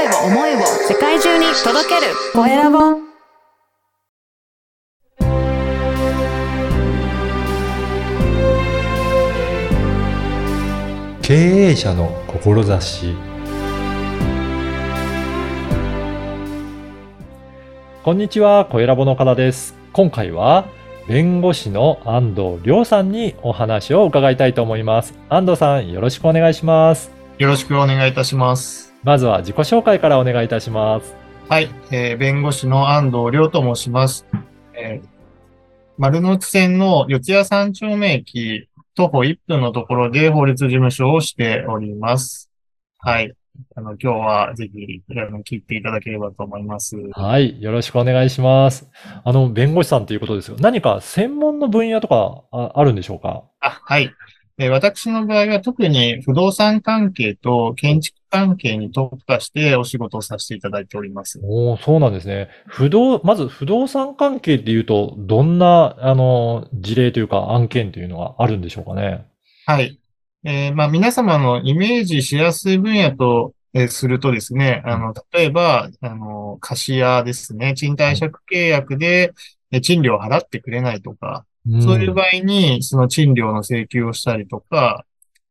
声を思いを世界中に届けるコエラボ経営者の志こんにちは、コエラボの岡田です。今回は弁護士の安藤亮さんにお話を伺いたいと思います。安藤さん、よろしくお願いします。よろしくお願いいたします。まずは自己紹介からお願いいたします。はい、えー弁護士の安藤亮と申します。えー丸の内線の四谷三丁目駅徒歩1分のところで法律事務所をしております。はい。あの、今日はぜひ、あの聞いていただければと思います。はい、よろしくお願いします。あの、弁護士さんということですが、何か専門の分野とかああるんでしょうか？あ、はい。えー私の場合は特に不動産関係と建築関係に特化してお仕事をさせていただいております。おーそうなんですね。不動、まず不動産関係っていうと、どんな、あの、事例というか案件というのがあるんでしょうかね。はい。えーまあ、皆様のイメージしやすい分野と、えーするとですね、あの、例えば、あの、貸家ですね、賃貸借契約で、えー賃料を払ってくれないとか、ん。そういう場合に、その賃料の請求をしたりとか、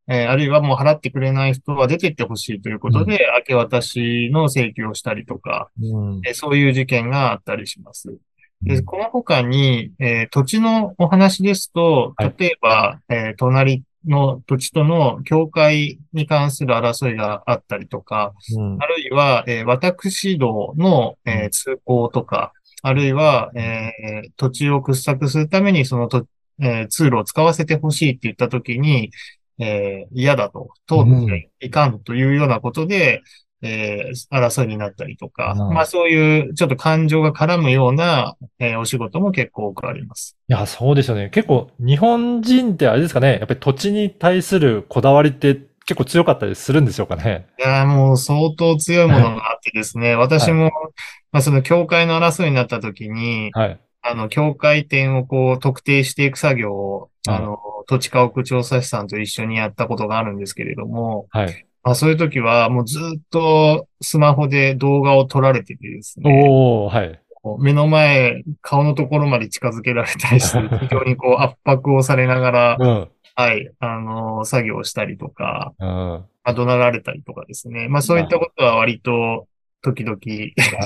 えーあるいはもう払ってくれない人は出てってほしいということで、明け渡しの請求をしたりとか、うん。えーそういう事件があったりします。で、この他に、えー土地のお話ですとはい、例えば、えー隣の土地との境界に関する争いがあったりとか、うん。あるいは、えー私道の、えー通行とか、あるいは、えー土地を掘削するためにそのと、えー通路を使わせてほしいって言ったときに、えー嫌だと、通っていかんというようなことで、えー争いになったりとか、うんまあそういうちょっと感情が絡むような、えーお仕事も結構多くあります。いや、そうですよね。結構、日本人ってあれですかね、やっぱり土地に対するこだわりって結構強かったりするんでしょうかね。いやーもう相当強いものがあってですね、私も、まあその境界の争いになった時に、はい。あの、境界点をこう特定していく作業を、うんあの、土地家屋調査士さんと一緒にやったことがあるんですけれども、はい。まあそういう時はもうずっとスマホで動画を撮られててですね、おー、はい。目の前、顔のところまで近づけられたりして、非常にこう圧迫をされながら、うん。はい、あの、作業をしたりとか、うん。まあ怒鳴られたりとかですね。まあそういったことは割と時々、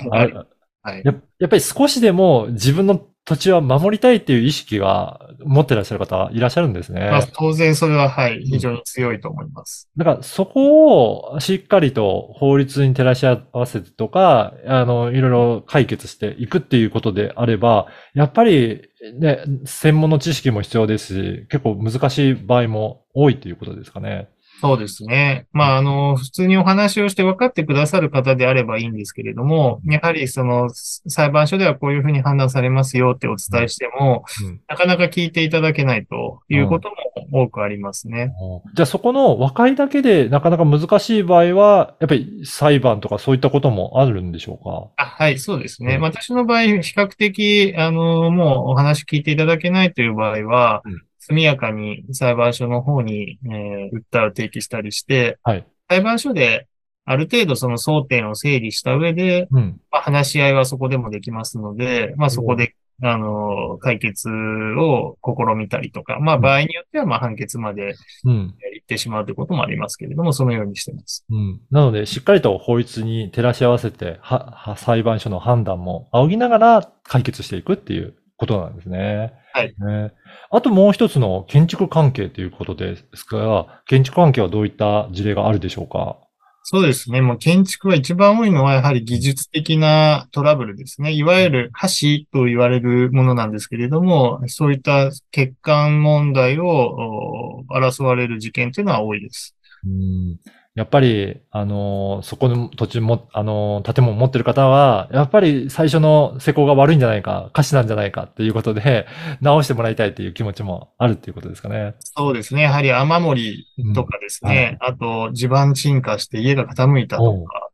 あはいあ はい。ややっぱり少しでも自分の土地は守りたいっていう意識が持ってらっしゃる方いらっしゃるんですね。まあ当然それは、はい、非常に強いと思います。だからそこをしっかりと法律に照らし合わせてとか、あの、いろいろ解決していくっていうことであれば、やっぱりね、専門の知識も必要ですし、結構難しい場合も多いということですかね。そうですね。まあ、あの、普通にお話をして分かってくださる方であればいいんですけれども、やはりその裁判所ではこういうふうに判断されますよってお伝えしても、うんなかなか聞いていただけないということも多くありますね。じゃあそこの和解だけでなかなか難しい場合は、やっぱり裁判とかそういったこともあるんでしょうか？あはい、そうですね。うん私の場合、比較的、あの、もうお話聞いていただけないという場合は、うん速やかに裁判所の方に、えー訴えを提起したりして、はい。裁判所である程度その争点を整理した上で、うん。まあ、話し合いはそこでもできますので、まあ、そこで、あの、解決を試みたりとか、まあ、うん場合によっては、まあ、判決までうん。行ってしまうということもありますけれども、そのようにしてます。うん。なので、しっかりと法律に照らし合わせて、は、は裁判所の判断も仰ぎながら解決していくっていうことなんですね。はいね、あともう一つの建築関係ということですが、建築関係はどういった事例があるでしょうか？そうですね。もう建築は一番多いのは、やはり技術的なトラブルですね。いわゆる橋と言われるものなんですけれども、そういった欠陥問題をお争われる事件というのは多いです。うんやっぱり、あのーそこの土地も、あのー建物持ってる方は、やっぱり最初の施工が悪いんじゃないか、瑕疵なんじゃないかっていうことで、直してもらいたいっていう気持ちもあるっていうことですかね。そうですね。やはり雨漏りとかですね。あと、地盤沈下して家が傾いたとか。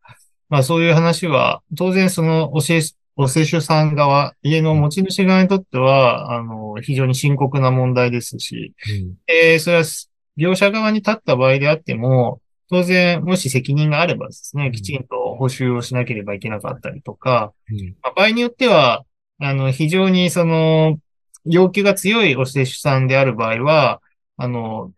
まあそういう話は、当然そのおせお施主さん側、家の持ち主側にとっては、あの、非常に深刻な問題ですし、えーそれは業者側に立った場合であっても、当然、もし責任があればですね、きちんと補修をしなければいけなかったりとか、うん。まあ場合によっては、あの、非常にその、要求が強いお施主さんである場合は、あの、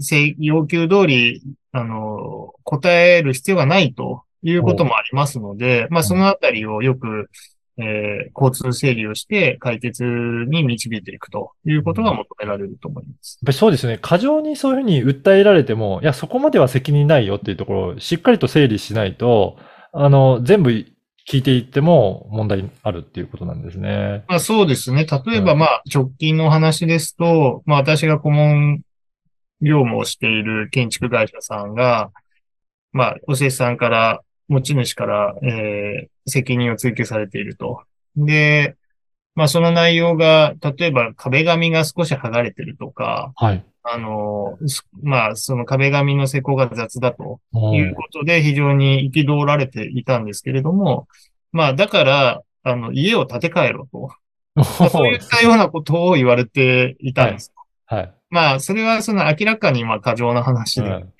請要求通り、あの、答える必要がないということもありますので、まあ、そのあたりをよく、えー交通整理をして解決に導いていくということが求められると思います。やっぱりそうですね。過剰にそういうふうに訴えられても、いや、そこまでは責任ないよっていうところをしっかりと整理しないと、あの、全部聞いていっても問題あるっていうことなんですね。まあそうですね。例えばうんまあ直近の話ですと、まあ私が顧問業務をしている建築会社さんが、まあお施主さんから、持ち主から、えー責任を追及されていると。で、まあその内容が、例えば壁紙が少し剥がれてるとか、はい。あの、すまあその壁紙の施工が雑だとうんいうことで非常に憤られていたんですけれども、まあだから、あの、家を建て替えろと。ま あそういったようなことを言われていたんです。はい。まあ、それはその明らかにまあ過剰な話で、うん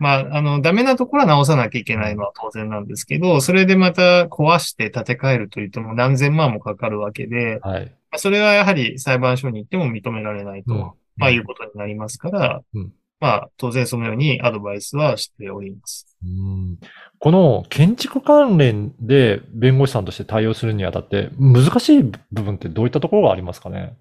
まあ、あの、ダメなところは直さなきゃいけないのは当然なんですけど、それでまた壊して建て替えると言っても何千万もかかるわけで、はい。まあ、それはやはり裁判所に行っても認められないと、うんまあいうことになりますから、うんまあ、当然そのようにアドバイスはしております。うんこの建築関連で弁護士さんとして対応するにあたって難しい部分ってどういったところがありますかね？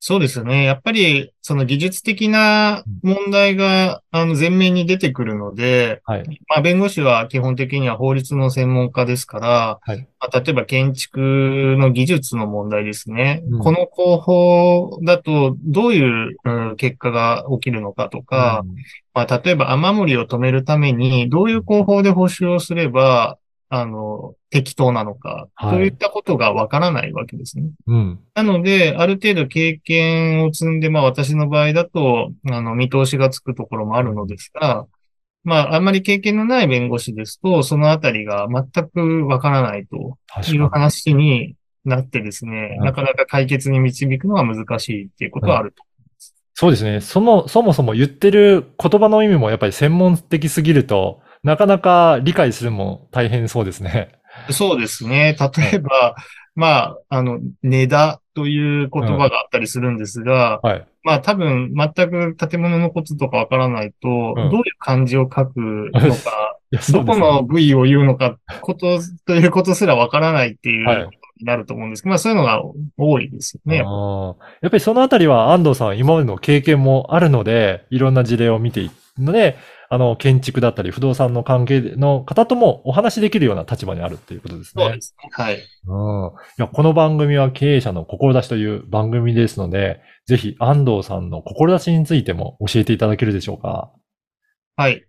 そうですね。やっぱり、その技術的な問題が、あの、前面に出てくるので、はい。まあ、弁護士は基本的には法律の専門家ですから、はいまあ、例えば建築の技術の問題ですね。うんこの工法だとどういう、うん結果が起きるのかとか、うんまあ、例えば雨漏りを止めるためにどういう工法で補修をすれば、あの、適当なのか、はいといったことがわからないわけですね。うん。なので、ある程度経験を積んで、まあ私の場合だと、あの、見通しがつくところもあるのですが、まああんまり経験のない弁護士ですと、そのあたりが全くわからないという。話になってですね、うんなかなか解決に導くのは難しいっていうことはあると。そうですね。その、そもそも言ってる言葉の意味もやっぱり専門的すぎると、なかなか理解するのも大変そうですね。そうですね。例えば、まあ、あの、値段という言葉があったりするんですが、はい。まあ多分全く建物のこととかわからないと、うんどういう漢字を書くのか、いや、そどこ。の部位を言うのか、こと、ということすらわからないっていうはいことになると思うんですけど、まあそういうのが多いですよね。やっぱりそのあたりは安藤さんは今までの経験もあるので、いろんな事例を見ていくので、あの、建築だったり不動産の関係の方ともお話しできるような立場にあるっていうことですね。そうですね。はい。うん。いや、この番組は経営者の志という番組ですので、ぜひ安藤さんの志についても教えていただけるでしょうか。はい。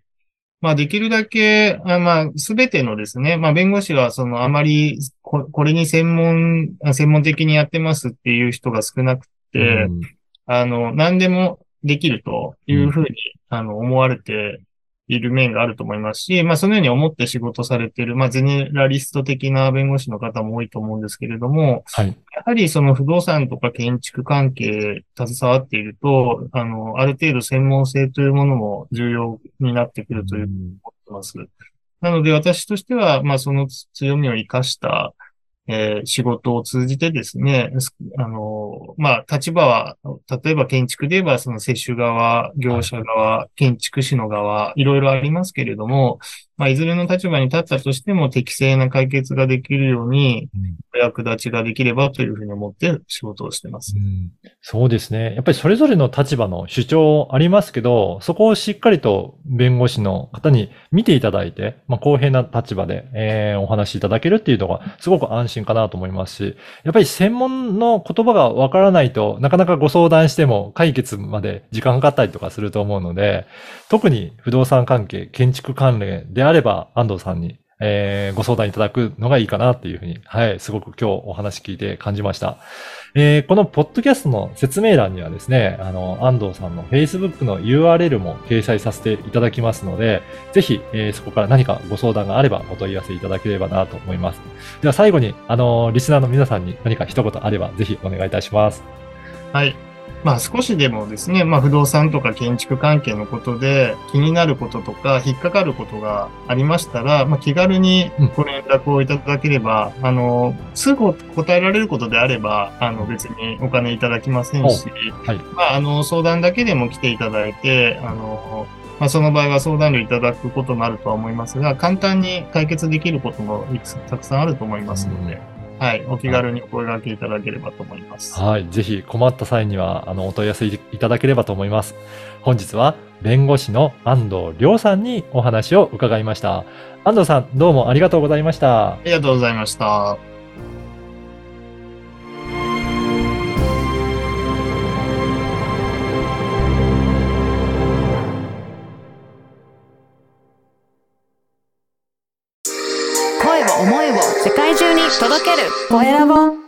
まあできるだけ、あまあすべてのですね、まあ弁護士はそのあまりここれに専門、あ専門的にやってますっていう人が少なくて、うんあの、何でもできるというふうに、あの、思われている面があると思いますし、まあ、そのように思って仕事されている、まあ、ゼネラリスト的な弁護士の方も多いと思うんですけれども、はい。やはりその不動産とか建築関係携わっていると、あの、ある程度専門性というものも重要になってくるというふうに思ってます。なので私としては、まあ、その強みを生かした、えー仕事を通じてですね、すあの、まあ、立場は、例えば建築で言えば、その接種側、業者側、建築士の側、いろいろありますけれども、まあ、いずれの立場に立ったとしても適正な解決ができるように、うんお役立ちができればというふうに思って仕事をしてます。うんそうですね。やっぱりそれぞれの立場の主張ありますけど、そこをしっかりと弁護士の方に見ていただいて、まあ、公平な立場で、えーお話しいただけるっていうのがすごく安心かなと思いますし、やっぱり専門の言葉がわからないとなかなかご相談しても解決まで時間かかったりとかすると思うので、特に不動産関係、建築関連であれば安藤さんにえーご相談いただくのがいいかなっていうふうに、はい、すごく今日お話聞いて感じました。えーこのポッドキャストの説明欄にはですね、あの、安藤さんの Facebook の URL も掲載させていただきますので、ぜひ、えーそこから何かご相談があればお問い合わせいただければなと思います。では最後に、あの、リスナーの皆さんに何か一言あれば、ぜひお願いいたします。はい。まあ少しでもですね、まあ不動産とか建築関係のことで気になることとか引っかかることがありましたら、まあ気軽にご連絡をいただければ、あの、すぐ答えられることであれば、あの別にお金いただきませんし、はい。まああの相談だけでも来ていただいて、あの、まあ、その場合は相談料いただくこともあるとは思いますが、簡単に解決できることもたくさんあると思いますので、はい、お気軽にお声掛けいただければと思います。はい。ぜひ困った際には、あの、お問い合わせいただければと思います。本日は、弁護士の安藤亮さんにお話を伺いました。安藤さん、どうもありがとうございました。ありがとうございました。声